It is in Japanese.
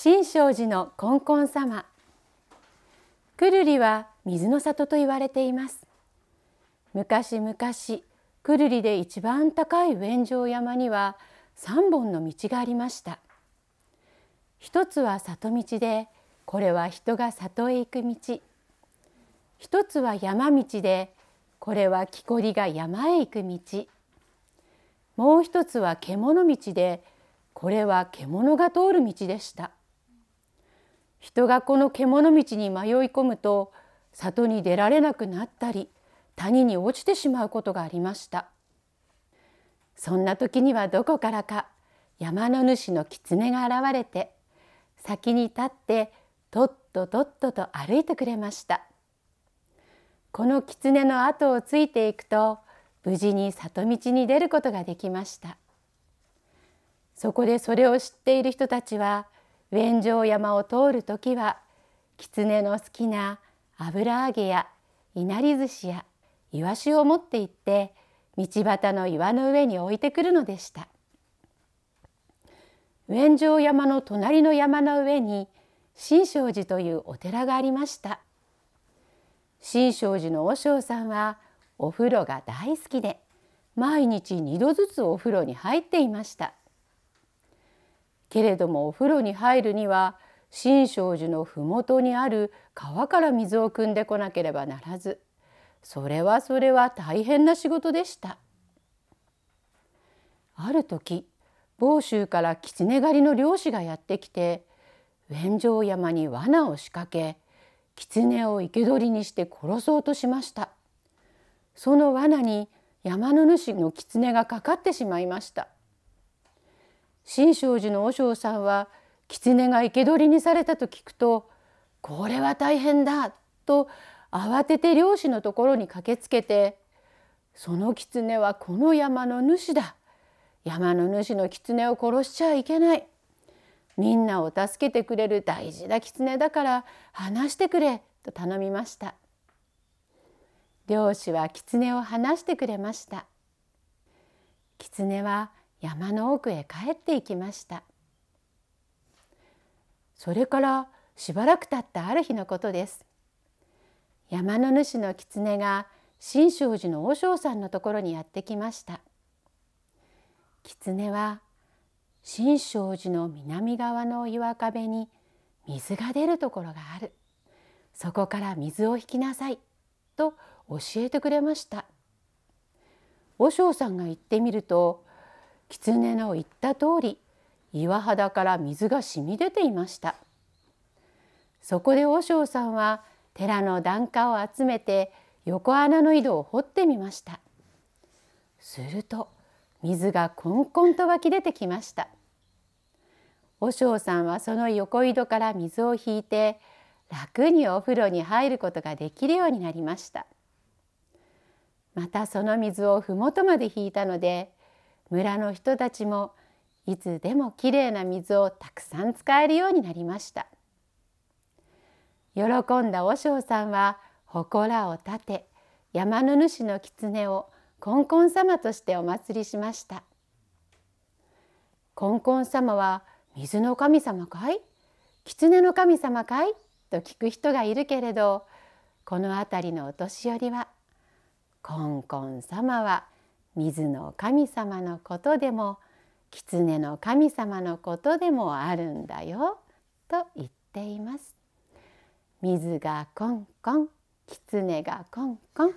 新勝寺のコンコン様。くるりは水の里と言われています。昔々くるりで一番高い上城山には三本の道がありました。一つは里道でこれは人が里へ行く道。一つは山道でこれは木こりが山へ行く道。もう一つは獣道でこれは獣が通る道でした。人がこの獣道に迷い込むと里に出られなくなったり谷に落ちてしまうことがありました。そんな時にはどこからか山の主の狐が現れて先に立ってとっととっとと歩いてくれました。この狐の後をついていくと無事に里道に出ることができました。そこでそれを知っている人たちは上城山を通る時は狐の好きな油揚げやいなり寿司やイワシを持って行って道端の岩の上に置いてくるのでした。上城山の隣の山の上に新勝寺というお寺がありました。新勝寺の和尚さんはお風呂が大好きで毎日2度ずつお風呂に入っていました。けれどもお風呂に入るには新勝寺の麓にある川から水を汲んでこなければならずそれはそれは大変な仕事でした。ある時房州から狐狩りの漁師がやってきて上城山に罠を仕掛け狐を生け捕りにして殺そうとしました。その罠に山の主の狐がかかってしまいました。新勝寺の和尚さんは狐が生け捕りにされたと聞くと「これは大変だ」と慌てて漁師のところに駆けつけて「その狐はこの山の主だ。山の主の狐を殺しちゃいけない。みんなを助けてくれる大事な狐だから話してくれ」と頼みました。漁師は狐を話してくれました。狐は山の奥へ帰っていきました。それからしばらく経ったある日のことです。山の主の狐が新勝寺の和尚さんのところにやってきました。狐は新勝寺の南側の岩壁に水が出るところがある。そこから水を引きなさいと教えてくれました。和尚さんが行ってみると狐の言った通り岩肌から水が染み出ていました。そこで和尚さんは寺の檀家を集めて横穴の井戸を掘ってみました。すると水がこんこんと湧き出てきました。和尚さんはその横井戸から水を引いて楽にお風呂に入ることができるようになりました。またその水を麓まで引いたので村の人たちもいつでもきれいな水をたくさん使えるようになりました。喜んだ和尚さんは祠を建て山の主の狐をコンコン様としてお祭りしました。コンコン様は水の神様かい？狐の神様かい？と聞く人がいるけれどこの辺りのお年寄りはコンコン様は水の神様のことでも狐の神様のことでもあるんだよと言っています。水がコンコン狐がコンコン。